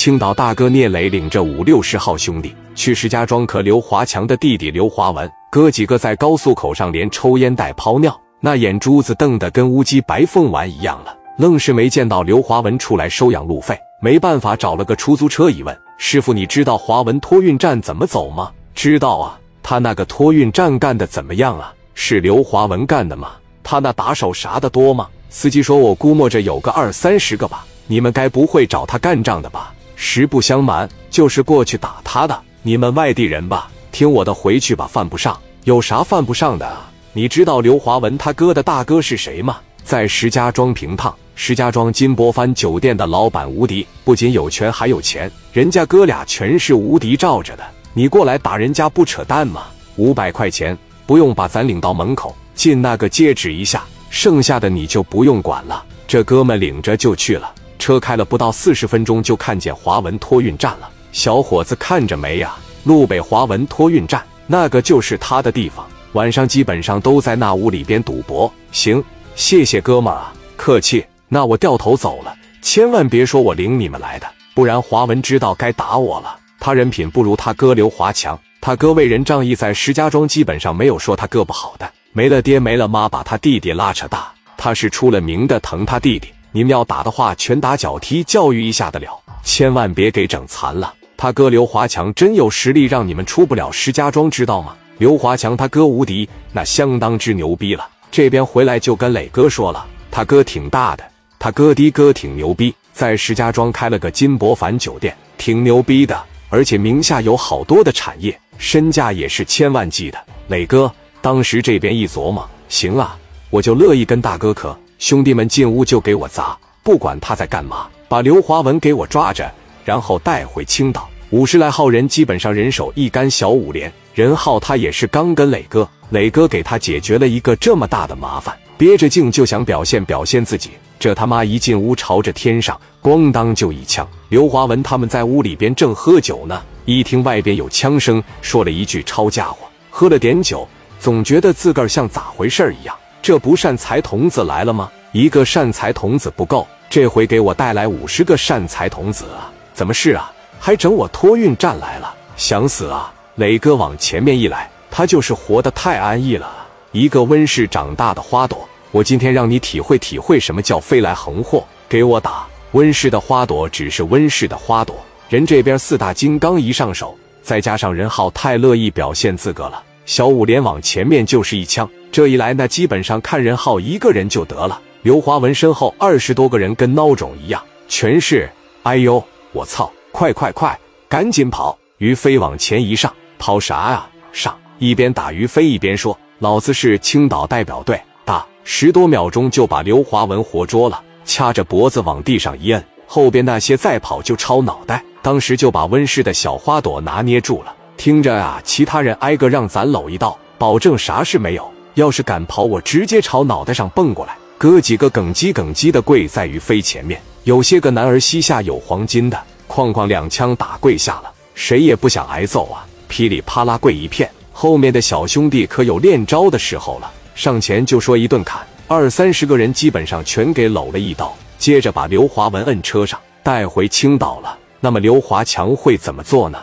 青岛大哥聂磊领着五六十号兄弟去石家庄，可刘华强的弟弟刘华文哥几个在高速口上连抽烟带泡尿，那眼珠子瞪得跟乌鸡白凤丸一样了，愣是没见到刘华文出来收养路费。没办法，找了个出租车一问，师傅，你知道华文托运站怎么走吗？知道啊，他那个托运站干的怎么样啊？是刘华文干的吗？他那打手啥的多吗？司机说，我估摸着有个二三十个吧。你们该不会找他干仗的吧？实不相瞒，就是过去打他的。你们外地人吧？听我的，回去吧，犯不上。有啥犯不上的啊？你知道刘华文他哥的大哥是谁吗？在石家庄平趟。石家庄金波帆酒店的老板无敌，不仅有权还有钱，人家哥俩全是无敌罩着的。你过来打人家不扯淡吗？五百块钱不用把咱领到门口，进那个戒指一下，剩下的你就不用管了。这哥们领着就去了，车开了不到四十分钟，就看见华文托运站了。小伙子看着没呀？路北华文托运站，那个就是他的地方。晚上基本上都在那屋里边赌博。行，谢谢哥们儿啊，客气。那我掉头走了，千万别说我领你们来的，不然华文知道该打我了。他人品不如他哥刘华强，他哥为人仗义，在石家庄基本上没有说他哥不好的。没了爹没了妈，把他弟弟拉扯大，他是出了名的疼他弟弟。你们要打的话，拳打脚踢教育一下得了，千万别给整残了。他哥刘华强真有实力，让你们出不了石家庄，知道吗？刘华强他哥无敌，那相当之牛逼了。这边回来就跟磊哥说了，他哥挺大的。他哥的哥挺牛逼，在石家庄开了个金博凡酒店，挺牛逼的，而且名下有好多的产业，身价也是千万计的。磊哥当时这边一琢磨，行啊，我就乐意跟大哥磕。兄弟们进屋就给我砸，不管他在干嘛，把刘华文给我抓着，然后带回青岛。五十来号人，基本上人手一杆小五连。任浩他也是刚跟磊哥，磊哥给他解决了一个这么大的麻烦，憋着劲就想表现表现自己。这他妈一进屋，朝着天上咣当就一枪。刘华文他们在屋里边正喝酒呢，一听外边有枪声，说了一句：“抄家伙，喝了点酒，总觉得自个儿像咋回事一样。这不善财童子来了吗？一个善财童子不够，这回给我带来五十个善财童子啊！怎么是啊？还整我托运站来了？想死啊！”磊哥往前面一来，他就是活得太安逸了，一个温室长大的花朵。我今天让你体会体会什么叫飞来横祸，给我打！温室的花朵只是温室的花朵，人这边四大金刚一上手，再加上任浩太乐意表现自个了，小五连往前面就是一枪，这一来那基本上看任浩一个人就得了。刘华文身后二十多个人跟孬种一样，全是哎呦我操！快快快，赶紧跑！于飞往前一上，跑啥啊？上！一边打于飞一边说：“老子是青岛代表队。”打十多秒钟就把刘华文活捉了，掐着脖子往地上一摁，后边那些再跑就抄脑袋。当时就把温室的小花朵拿捏住了。听着啊，其他人挨个让咱搂一道，保证啥事没有。要是敢跑，我直接朝脑袋上蹦过来。哥几个耿叽耿叽的跪在于飞前面，有些个男儿膝下有黄金的，哐哐两枪打跪下了。谁也不想挨揍啊，噼里啪啦跪一片。后面的小兄弟可有练招的时候了。上前就说一顿砍，二三十个人基本上全给搂了一刀，接着把刘华文摁车上带回青岛了。那么刘华强会怎么做呢？